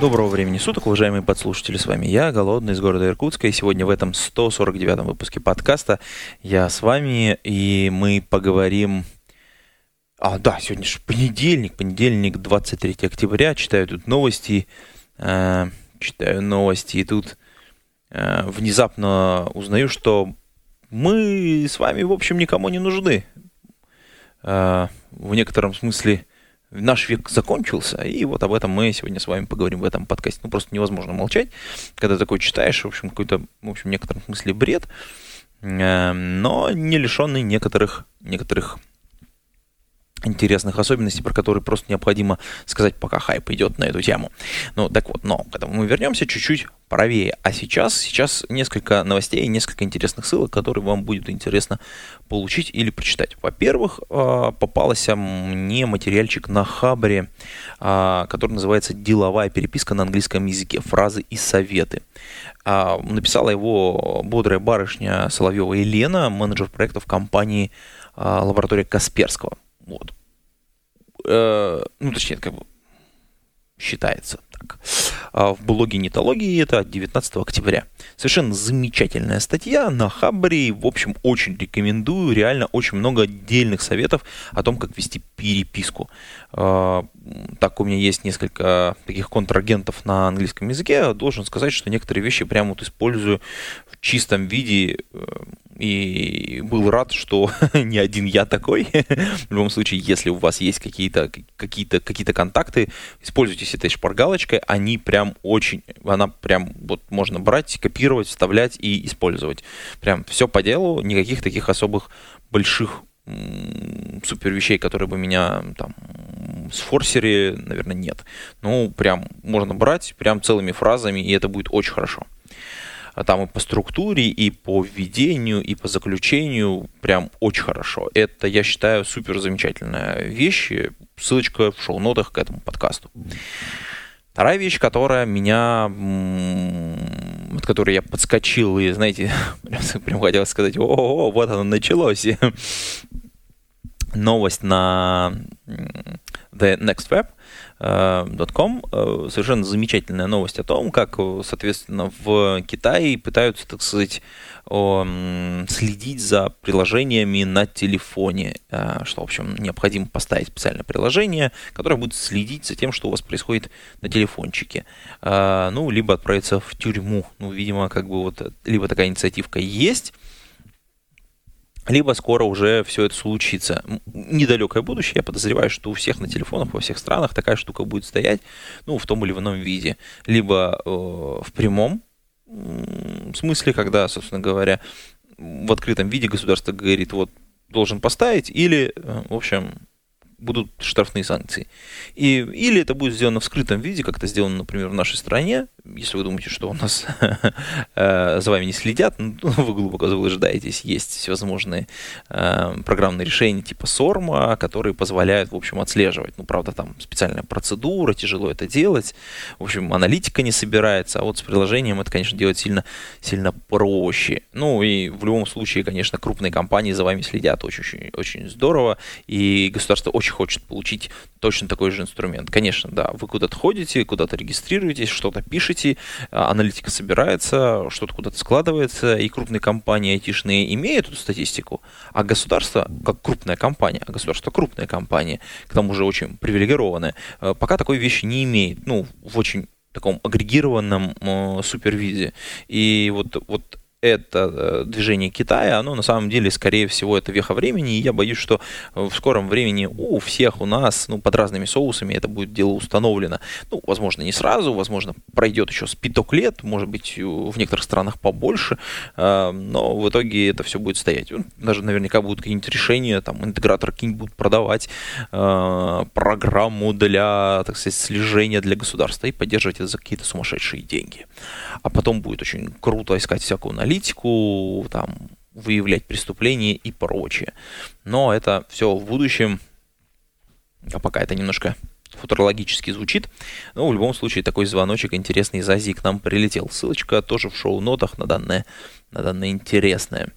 Доброго времени суток, уважаемые подслушатели, с вами я, Голодный, из города Иркутска, и сегодня в этом 149-м выпуске подкаста я с вами, и мы поговорим... А, да, сегодня же понедельник, понедельник, 23 октября, читаю тут новости, э, читаю новости, и тут э, внезапно узнаю, что мы с вами, в общем, никому не нужны. Э, в некотором смысле наш век закончился, и вот об этом мы сегодня с вами поговорим в этом подкасте. Ну, просто невозможно молчать, когда такое читаешь, в общем, какой-то, в общем, в некотором смысле бред, э, но не лишенный некоторых, некоторых интересных особенностей, про которые просто необходимо сказать, пока хайп идет на эту тему. Ну, так вот, но когда мы вернемся чуть-чуть правее. А сейчас, сейчас несколько новостей, несколько интересных ссылок, которые вам будет интересно получить или прочитать. Во-первых, а, попался мне материальчик на Хабре, а, который называется «Деловая переписка на английском языке. Фразы и советы». А, написала его бодрая барышня Соловьева Елена, менеджер проектов компании лаборатория Касперского. Вот. Э, ну, точнее, как бы считается так. А в блоге Нетологии это от 19 октября. Совершенно замечательная статья на Хабре. В общем, очень рекомендую. Реально очень много отдельных советов о том, как вести переписку. А, так у меня есть несколько таких контрагентов на английском языке. Должен сказать, что некоторые вещи прямо вот использую в чистом виде э, и был рад, что не один я такой. В любом случае, если у вас есть какие-то какие-то какие-то контакты, используйтесь этой шпаргалочкой, они прям очень, она прям вот можно брать, копировать, вставлять и использовать. Прям все по делу, никаких таких особых больших супер вещей, которые бы меня там сфорсили, наверное, нет. Ну, прям можно брать прям целыми фразами, и это будет очень хорошо. А там и по структуре, и по введению, и по заключению прям очень хорошо. Это, я считаю, супер замечательная вещь. Ссылочка в шоу-нотах к этому подкасту. Вторая вещь, которая меня, от которой я подскочил, и, знаете, прям, хотелось сказать, о, вот оно началось. Новость на The Next Web .com э, совершенно замечательная новость о том, как, соответственно, в Китае пытаются, так сказать, следить за приложениями на телефоне, э, что, в общем, необходимо поставить специальное приложение, которое будет следить за тем, что у вас происходит на телефончике. Э, ну, либо отправиться в тюрьму. Ну, видимо, как бы вот, либо такая инициативка есть, либо скоро уже все это случится. Недалекое будущее, я подозреваю, что у всех на телефонах во всех странах такая штука будет стоять, ну, в том или ином виде. Либо э, в прямом смысле, когда, собственно говоря, в открытом виде государство говорит, вот, должен поставить, или, э, в общем, будут штрафные санкции. И, или это будет сделано в скрытом виде, как это сделано, например, в нашей стране. Если вы думаете, что у нас э, за вами не следят, ну, вы глубоко заблуждаетесь. Есть всевозможные э, программные решения типа SORMA, которые позволяют, в общем, отслеживать. Ну, правда, там специальная процедура, тяжело это делать. В общем, аналитика не собирается, а вот с приложением это, конечно, делать сильно, сильно проще. Ну, и в любом случае, конечно, крупные компании за вами следят очень, очень, здорово, и государство очень хочет получить точно такой же инструмент. Конечно, да, вы куда-то ходите, куда-то регистрируетесь, что-то пишете, а, аналитика собирается, что-то куда-то складывается, и крупные компании айтишные имеют эту статистику, а государство, как крупная компания, а государство крупная компания, к тому же очень привилегированная, э, пока такой вещи не имеет, ну, в очень таком агрегированном э, супервизе. И вот, вот это э, движение Китая, оно на самом деле, скорее всего, это веха времени, и я боюсь, что в скором времени у всех у нас, ну, под разными соусами это будет дело установлено. Ну, возможно, не сразу, возможно, пройдет еще с лет, может быть, в некоторых странах побольше, э, но в итоге это все будет стоять. Даже наверняка будут какие-нибудь решения, там, интеграторы какие-нибудь будут продавать э, программу для, так сказать, слежения для государства и поддерживать это за какие-то сумасшедшие деньги. А потом будет очень круто искать всякую аналитику, там, выявлять преступления и прочее. Но это все в будущем, а пока это немножко футурологически звучит. Но в любом случае такой звоночек интересный из Азии к нам прилетел. Ссылочка тоже в шоу-нотах на данное, на данное интересное.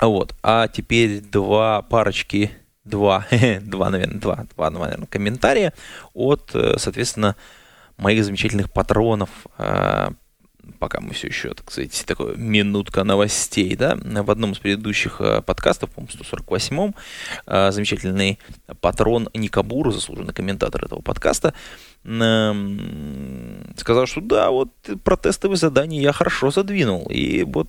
Вот. А теперь два парочки, два, два, наверное, два, два, наверное, комментария от, э, соответственно, моих замечательных патронов э, пока мы все еще, так сказать, такое минутка новостей, да, в одном из предыдущих э, подкастов, по-моему, 148-м, э, замечательный патрон Никабуру, заслуженный комментатор этого подкаста, сказал, что да, вот про тестовые задания я хорошо задвинул, и вот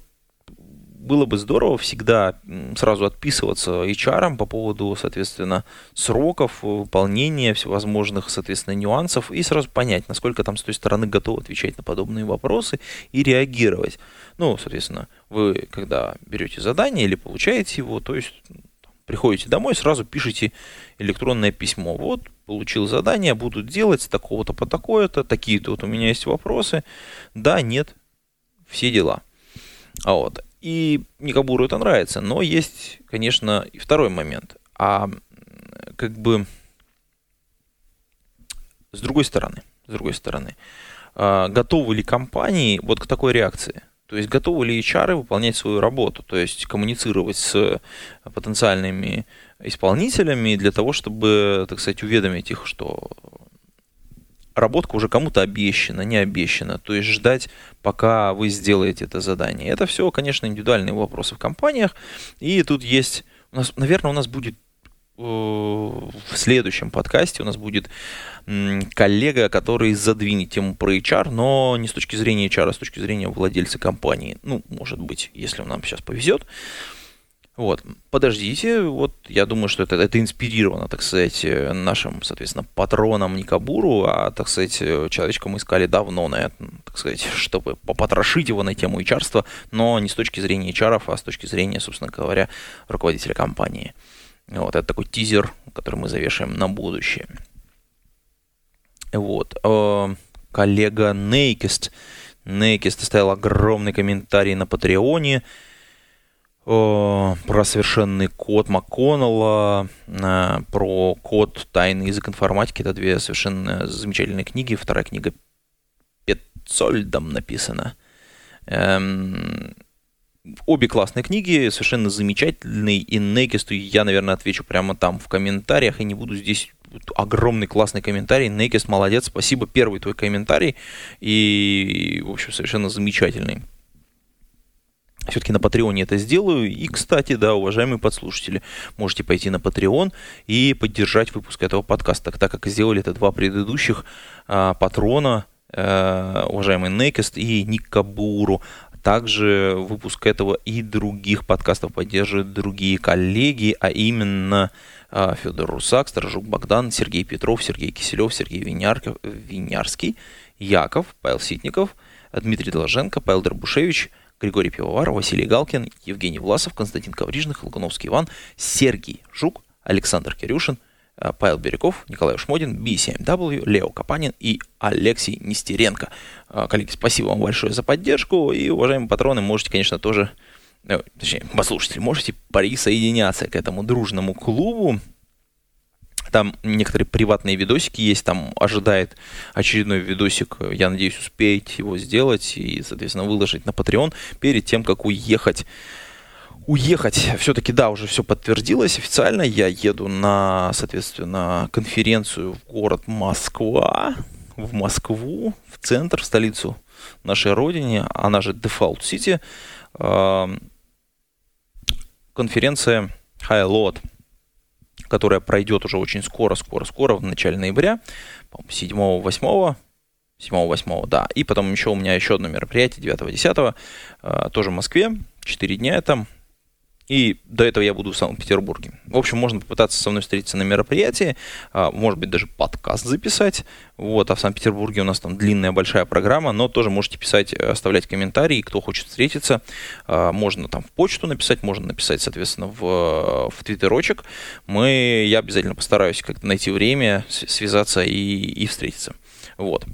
было бы здорово всегда сразу отписываться HR по поводу, соответственно, сроков выполнения всевозможных, соответственно, нюансов и сразу понять, насколько там с той стороны готовы отвечать на подобные вопросы и реагировать. Ну, соответственно, вы, когда берете задание или получаете его, то есть приходите домой, сразу пишите электронное письмо. Вот, получил задание, буду делать такого-то по такое-то, такие-то вот у меня есть вопросы. Да, нет, все дела. А вот. И Никабуру это нравится, но есть, конечно, и второй момент. А как бы с другой стороны, с другой стороны, а, готовы ли компании вот к такой реакции? То есть готовы ли HR выполнять свою работу, то есть коммуницировать с потенциальными исполнителями для того, чтобы, так сказать, уведомить их, что работка уже кому-то обещана, не обещана. То есть ждать, пока вы сделаете это задание. Это все, конечно, индивидуальные вопросы в компаниях. И тут есть, у нас, наверное, у нас будет э, в следующем подкасте у нас будет коллега, который задвинет тему про HR, но не с точки зрения HR, а с точки зрения владельца компании. Ну, может быть, если нам сейчас повезет. Вот, подождите, вот я думаю, что это, это инспирировано, так сказать, нашим, соответственно, патроном Никабуру, а, так сказать, человечка мы искали давно, на это, так сказать, чтобы попотрошить его на тему HR, но не с точки зрения HR, а с точки зрения, собственно говоря, руководителя компании. Вот, это такой тизер, который мы завешаем на будущее. Вот, э, коллега Нейкест, Нейкест оставил огромный комментарий на Патреоне, про совершенный код МакКоннелла, э, про код «Тайный язык информатики». Это две совершенно замечательные книги. Вторая книга Петцольдом написана. Эм, обе классные книги, совершенно замечательные. И Некесту я, наверное, отвечу прямо там в комментариях. И не буду здесь огромный классный комментарий. Некест, молодец, спасибо. Первый твой комментарий. И, в общем, совершенно замечательный все-таки на Патреоне это сделаю. И, кстати, да, уважаемые подслушатели, можете пойти на Patreon и поддержать выпуск этого подкаста, так, как сделали это два предыдущих а, патрона, а, уважаемый Некест и Ник Кабуру. Также выпуск этого и других подкастов поддерживают другие коллеги, а именно а, Федор Русак, Сторожук Богдан, Сергей Петров, Сергей Киселев, Сергей Винярков, Винярский, Яков, Павел Ситников, Дмитрий Долженко, Павел Дробушевич – Григорий Пивовар, Василий Галкин, Евгений Власов, Константин Коврижных, Лугуновский Иван, Сергей Жук, Александр Кирюшин, э, Павел Бирюков, Николай Шмодин, B7W, Лео Капанин и Алексей Нестеренко. Э, коллеги, спасибо вам большое за поддержку. И, уважаемые патроны, можете, конечно, тоже, э, точнее, послушатели, можете присоединяться к этому дружному клубу. Там некоторые приватные видосики есть, там ожидает очередной видосик, я надеюсь, успеете его сделать и, соответственно, выложить на Patreon перед тем, как уехать уехать. Все-таки, да, уже все подтвердилось официально. Я еду на, соответственно, конференцию в город Москва, в Москву, в центр, в столицу нашей родине, она же Default City. Конференция High Load – которая пройдет уже очень скоро, скоро, скоро, в начале ноября, 7-8, 7-8, да. И потом еще у меня еще одно мероприятие, 9-10, э, тоже в Москве, 4 дня там, и до этого я буду в Санкт-Петербурге. В общем, можно попытаться со мной встретиться на мероприятии, а, может быть, даже подкаст записать. Вот, а в Санкт-Петербурге у нас там длинная большая программа, но тоже можете писать, оставлять комментарии, кто хочет встретиться. А, можно там в почту написать, можно написать, соответственно, в, в твиттерочек. Мы, я обязательно постараюсь как-то найти время, связаться и, и встретиться. Вот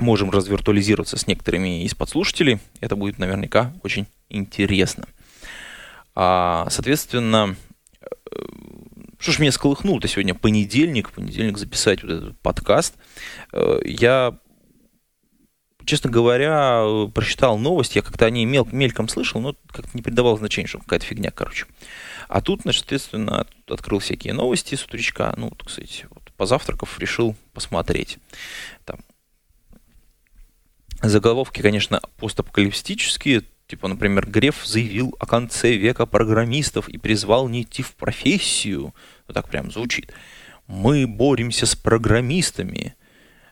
можем развиртуализироваться с некоторыми из подслушателей. Это будет наверняка очень интересно. А, соответственно, э, что ж меня сколыхнул-то сегодня понедельник, понедельник записать вот этот подкаст. Э, я, честно говоря, прочитал новость, я как-то о ней мел, мельком слышал, но как-то не придавал значения, что какая-то фигня, короче. А тут, значит, соответственно, открыл всякие новости с утречка, ну, вот, кстати, вот, позавтракав, решил посмотреть. Там. Заголовки, конечно, постапокалиптические, Типа, например, Греф заявил о конце века программистов и призвал не идти в профессию. Вот так прям звучит. Мы боремся с программистами,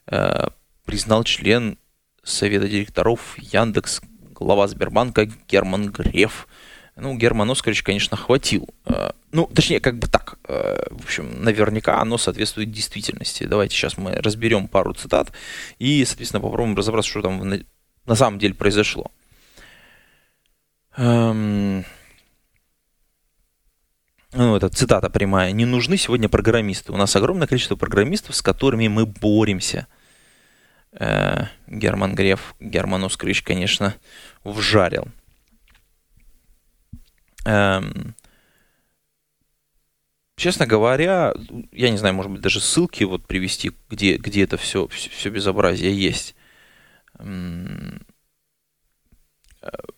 э, признал член Совета директоров Яндекс, глава Сбербанка Герман Греф. Ну, Герман Оскарович, конечно, хватил. Э, ну, точнее, как бы так. Э, в общем, наверняка оно соответствует действительности. Давайте сейчас мы разберем пару цитат и, соответственно, попробуем разобраться, что там на, самом деле произошло. Эм, ну, это цитата прямая. Не нужны сегодня программисты. У нас огромное количество программистов, с которыми мы боремся. Э, Герман Греф, Герман Оскрыч, конечно, вжарил. Эм, честно говоря, я не знаю, может быть, даже ссылки вот привести, где, где это все, все, все безобразие есть.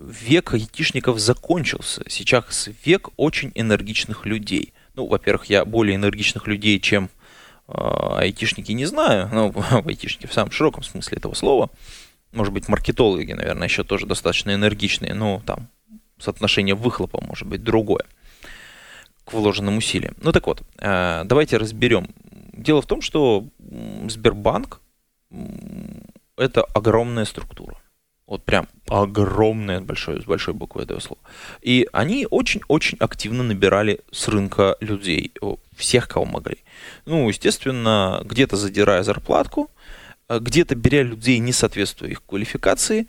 Век айтишников закончился. Сейчас век очень энергичных людей. Ну, во-первых, я более энергичных людей, чем э, айтишники, не знаю. Ну, айтишники в самом широком смысле этого слова. Может быть, маркетологи, наверное, еще тоже достаточно энергичные. Но там соотношение выхлопа может быть другое к вложенным усилиям. Ну так вот, э, давайте разберем. Дело в том, что Сбербанк это огромная структура. Вот прям огромное, большое, с большой буквы этого слова. И они очень-очень активно набирали с рынка людей, всех, кого могли. Ну, естественно, где-то задирая зарплатку, а где-то беря людей, не соответствуя их квалификации.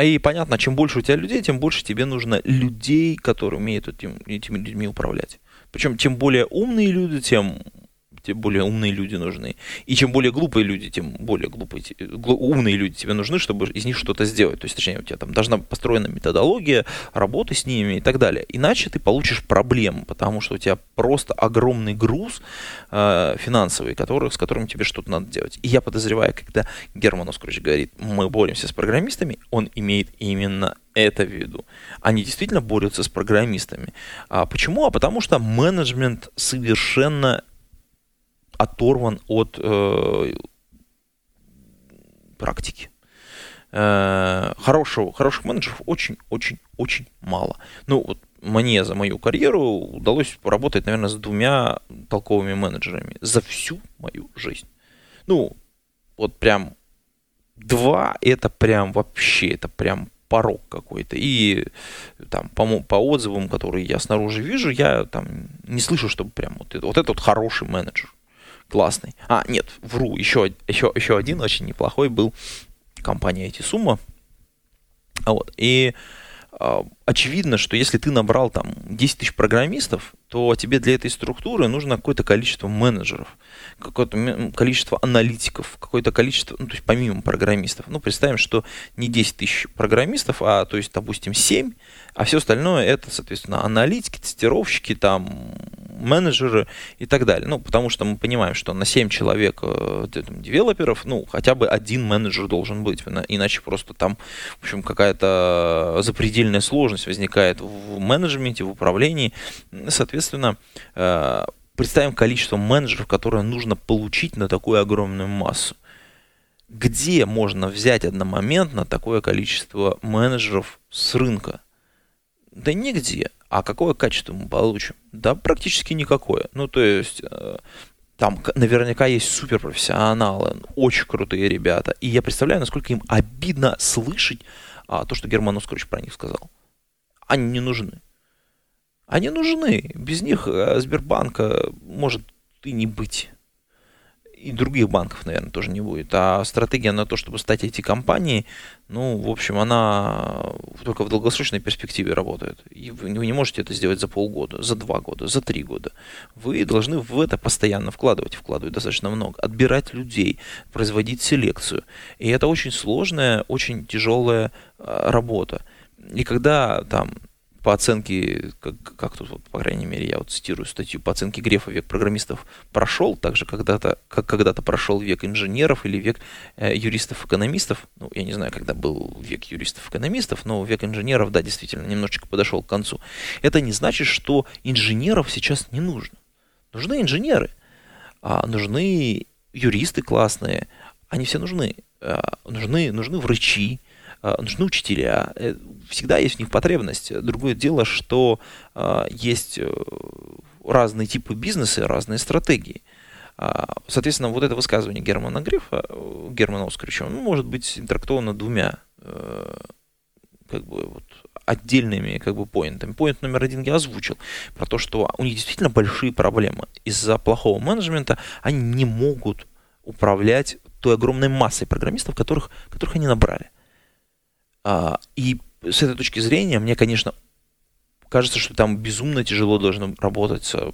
И понятно, чем больше у тебя людей, тем больше тебе нужно людей, которые умеют этим, этими людьми управлять. Причем, чем более умные люди, тем тем более умные люди нужны. И чем более глупые люди, тем более глупые, глу, умные люди тебе нужны, чтобы из них что-то сделать. То есть, точнее, у тебя там должна построена методология работы с ними и так далее. Иначе ты получишь проблему, потому что у тебя просто огромный груз э, финансовый, который, с которым тебе что-то надо делать. И я подозреваю, когда Герман Оскарович говорит, мы боремся с программистами, он имеет именно это в виду. Они действительно борются с программистами. А почему? А потому что менеджмент совершенно оторван от э, практики. Э, хорошего, хороших менеджеров очень-очень-очень мало. Ну, вот мне за мою карьеру удалось поработать, наверное, с двумя толковыми менеджерами за всю мою жизнь. Ну, вот прям два, это прям вообще, это прям порог какой-то. И там по, по отзывам, которые я снаружи вижу, я там не слышу, чтобы прям вот, вот этот хороший менеджер классный. А, нет, вру, еще, еще, еще один очень неплохой был компания эти сумма. Вот. И э, очевидно, что если ты набрал там 10 тысяч программистов, то тебе для этой структуры нужно какое-то количество менеджеров, какое-то количество аналитиков, какое-то количество, ну, то есть помимо программистов. Ну, представим, что не 10 тысяч программистов, а, то есть, допустим, 7, а все остальное это, соответственно, аналитики, тестировщики, там, менеджеры и так далее. Ну, потому что мы понимаем, что на 7 человек э, девелоперов, ну, хотя бы один менеджер должен быть, иначе просто там, в общем, какая-то запредельная сложность возникает в менеджменте, в управлении. Соответственно, э, представим количество менеджеров, которое нужно получить на такую огромную массу. Где можно взять одномоментно такое количество менеджеров с рынка? Да нигде. А какое качество мы получим? Да практически никакое. Ну, то есть, э, там наверняка есть суперпрофессионалы, очень крутые ребята. И я представляю, насколько им обидно слышать а, то, что Герман Оскарович про них сказал. Они не нужны. Они нужны. Без них э, Сбербанка может и не быть и других банков, наверное, тоже не будет. А стратегия на то, чтобы стать эти компании, ну, в общем, она только в долгосрочной перспективе работает. И вы не можете это сделать за полгода, за два года, за три года. Вы должны в это постоянно вкладывать, вкладывать достаточно много, отбирать людей, производить селекцию. И это очень сложная, очень тяжелая а, работа. И когда там по оценке, как, как тут, вот, по крайней мере, я вот цитирую статью, по оценке Грефа век программистов прошел, так же когда-то, как когда-то прошел век инженеров или век э, юристов-экономистов. Ну, я не знаю, когда был век юристов-экономистов, но век инженеров, да, действительно, немножечко подошел к концу. Это не значит, что инженеров сейчас не нужно. Нужны инженеры, а нужны юристы классные, они все нужны. А, нужны, нужны врачи, нужны учителя. Э, всегда есть в них потребность. Другое дело, что а, есть э, разные типы бизнеса, разные стратегии. Соответственно, вот это высказывание Германа Грефа, э, Германа Оскаровича, ну, может быть интерактовано двумя как бы вот отдельными как бы поинтами. Поинт номер один я озвучил, про то, что у них действительно большие проблемы. Из-за плохого менеджмента они не могут управлять той огромной массой программистов, которых, которых они набрали. А, и с этой точки зрения мне, конечно, кажется, что там безумно тяжело должно работать с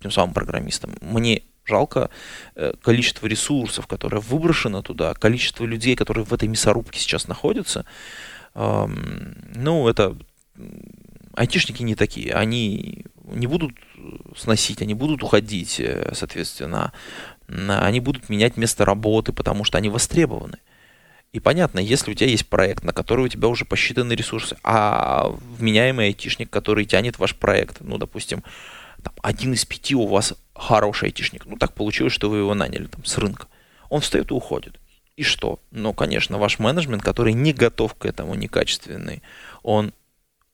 тем самым программистом. Мне жалко э, количество ресурсов, которое выброшено туда, количество людей, которые в этой мясорубке сейчас находятся. Ну, это айтишники не такие. Они не будут сносить, они будут уходить, э, соответственно. Они будут менять место работы, потому что они востребованы. И понятно, если у тебя есть проект, на который у тебя уже посчитаны ресурсы, а вменяемый айтишник, который тянет ваш проект, ну, допустим, там, один из пяти у вас хороший айтишник, ну, так получилось, что вы его наняли там, с рынка, он встает и уходит. И что? Ну, конечно, ваш менеджмент, который не готов к этому, некачественный, он,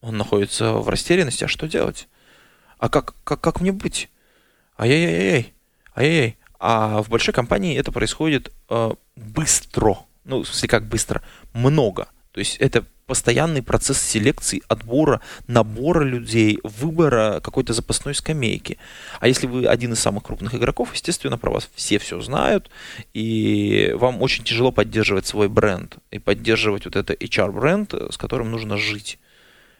он находится в растерянности. А что делать? А как, как, как мне быть? Ай-яй-яй-яй. Ай-яй-яй. А в большой компании это происходит э, быстро ну, в смысле, как быстро, много. То есть это постоянный процесс селекции, отбора, набора людей, выбора какой-то запасной скамейки. А если вы один из самых крупных игроков, естественно, про вас все все знают, и вам очень тяжело поддерживать свой бренд и поддерживать вот это HR-бренд, с которым нужно жить.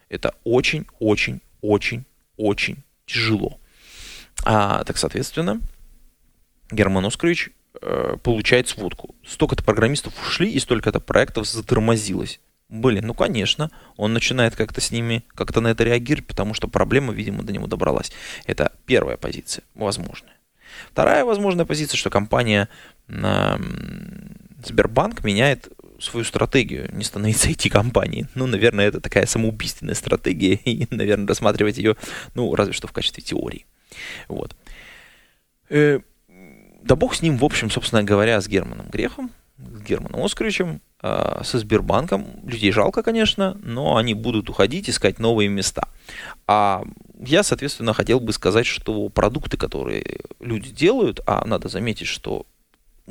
Это очень-очень-очень-очень тяжело. А, так, соответственно, Герман Оскарович э, получает сводку. Столько-то программистов ушли, и столько-то проектов затормозилось. Блин, ну конечно, он начинает как-то с ними, как-то на это реагировать, потому что проблема, видимо, до него добралась. Это первая позиция, возможная. Вторая возможная позиция, что компания э, Сбербанк меняет свою стратегию, не становится IT-компанией. Ну, наверное, это такая самоубийственная стратегия, и, наверное, рассматривать ее, ну, разве что в качестве теории. Вот. Да бог с ним, в общем, собственно говоря, с Германом Грехом, с Германом Оскаровичем, э, со Сбербанком. Людей жалко, конечно, но они будут уходить, искать новые места. А я, соответственно, хотел бы сказать, что продукты, которые люди делают, а надо заметить, что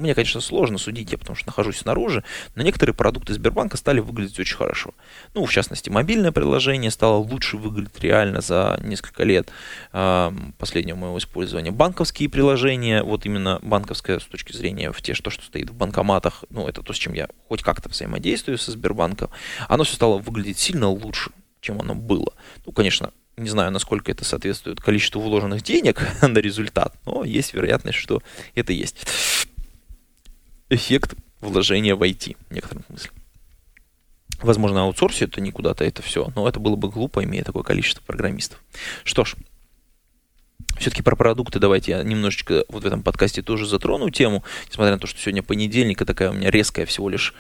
мне, конечно, сложно судить, я потому что нахожусь снаружи, но некоторые продукты Сбербанка стали выглядеть очень хорошо. Ну, в частности, мобильное приложение стало лучше выглядеть реально за несколько лет э, последнего моего использования. Банковские приложения, вот именно банковское с точки зрения в те, что, что стоит в банкоматах, ну, это то, с чем я хоть как-то взаимодействую со Сбербанком, оно все стало выглядеть сильно лучше, чем оно было. Ну, конечно, не знаю, насколько это соответствует количеству вложенных денег на результат, но есть вероятность, что это есть эффект вложения в IT в некотором смысле. Возможно, аутсорсит это не куда-то это все, но это было бы глупо, имея такое количество программистов. Что ж, все-таки про продукты давайте я немножечко вот в этом подкасте тоже затрону тему, несмотря на то, что сегодня понедельник, и такая у меня резкая всего лишь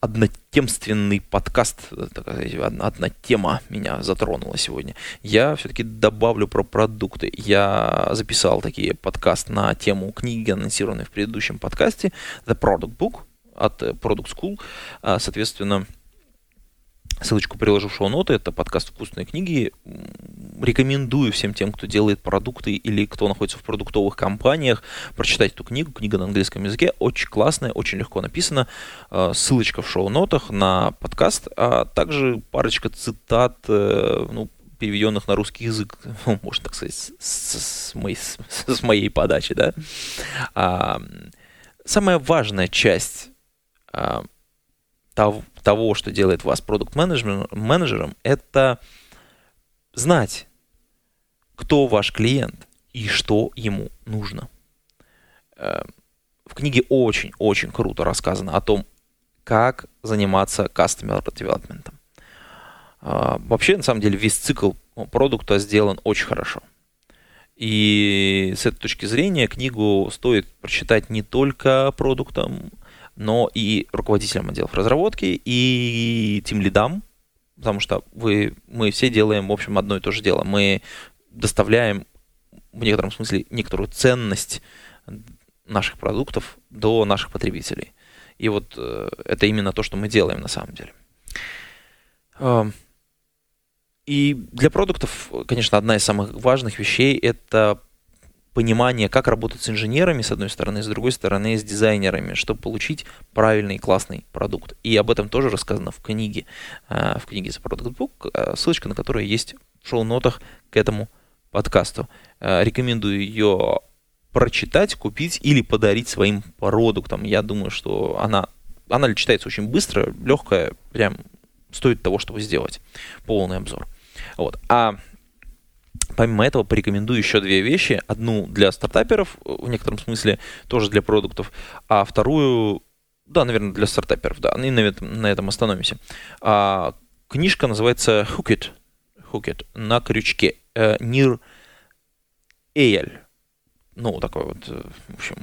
однотемственный подкаст, такая, одна тема меня затронула сегодня. Я все-таки добавлю про продукты. Я записал такие подкаст на тему книги, анонсированной в предыдущем подкасте, The Product Book от Product School. А, соответственно, Ссылочку приложу в шоу-ноты. Это подкаст «Вкусные книги». Рекомендую всем тем, кто делает продукты или кто находится в продуктовых компаниях, прочитать эту книгу. Книга на английском языке. Очень классная, очень легко написана. А, ссылочка в шоу-нотах на подкаст. А также парочка цитат, э, ну, переведенных на русский язык, можно так сказать, с, с, моей, с моей подачи, да. А, самая важная часть а, того, того, что делает вас продукт-менеджером, это знать, кто ваш клиент и что ему нужно. Э, в книге очень-очень круто рассказано о том, как заниматься customer development. А, вообще, на самом деле, весь цикл продукта сделан очень хорошо. И с этой точки зрения книгу стоит прочитать не только продуктам, но и руководителям отделов разработки, и тем лидам, потому что вы, мы все делаем, в общем, одно и то же дело. Мы доставляем в некотором смысле некоторую ценность наших продуктов до наших потребителей. И вот э, это именно то, что мы делаем на самом деле. Э, и для продуктов, конечно, одна из самых важных вещей это понимание, как работать с инженерами, с одной стороны, с другой стороны, с дизайнерами, чтобы получить правильный классный продукт. И об этом тоже рассказано в книге, э, в книге The Product Book, э, ссылочка на которую есть в шоу-нотах к этому подкасту. Э, рекомендую ее прочитать, купить или подарить своим продуктам. Я думаю, что она, она читается очень быстро, легкая, прям стоит того, чтобы сделать полный обзор. Вот. А Помимо этого, порекомендую еще две вещи. Одну для стартаперов, в некотором смысле, тоже для продуктов, а вторую, да, наверное, для стартаперов, да, и на этом, на этом остановимся. А, книжка называется Hooked, Hooked на крючке. Э, Нир Эйль. Ну, такой вот, э, в общем,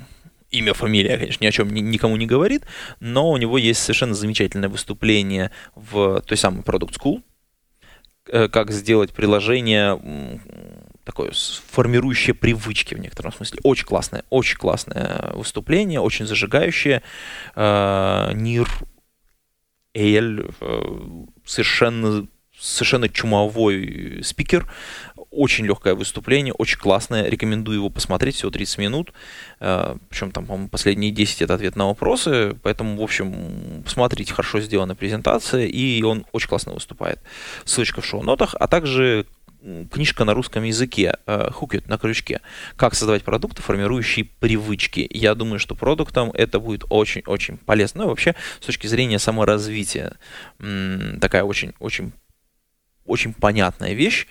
имя, фамилия, конечно, ни о чем никому не говорит, но у него есть совершенно замечательное выступление в той самой Product School, Э, как сделать приложение такое формирующее привычки в некотором смысле. Очень классное, очень классное выступление, очень зажигающее. Э, Нир Эль э, совершенно совершенно чумовой спикер, очень легкое выступление, очень классное. Рекомендую его посмотреть, всего 30 минут. Э, Причем там, по-моему, последние 10 это ответ на вопросы. Поэтому, в общем, посмотрите, хорошо сделана презентация, и он очень классно выступает. Ссылочка в шоу-нотах, а также книжка на русском языке «Хукет на крючке. Как создавать продукты, формирующие привычки». Я думаю, что продуктам это будет очень-очень полезно. Ну и вообще, с точки зрения саморазвития, такая очень-очень очень понятная вещь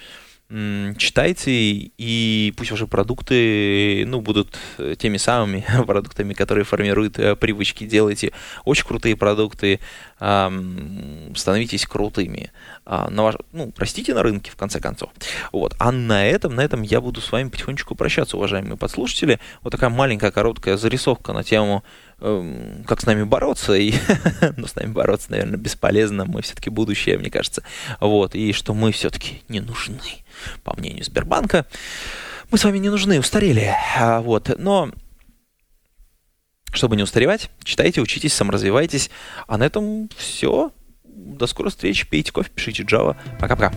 читайте, и пусть ваши продукты ну, будут э, теми самыми продуктами, которые формируют э, привычки. Делайте очень крутые продукты, становитесь крутыми. А, на ваш, ну, растите на рынке, в конце концов. Вот. А на этом, на этом я буду с вами потихонечку прощаться, уважаемые подслушатели. Вот такая маленькая короткая зарисовка на тему как с нами бороться, и ну, с нами бороться, наверное, бесполезно, мы все-таки будущее, мне кажется, вот, и что мы все-таки не нужны, по мнению Сбербанка, мы с вами не нужны, устарели, а, вот, но чтобы не устаревать, читайте, учитесь, саморазвивайтесь, а на этом все, до скорой встречи, пейте кофе, пишите Java, пока-пока.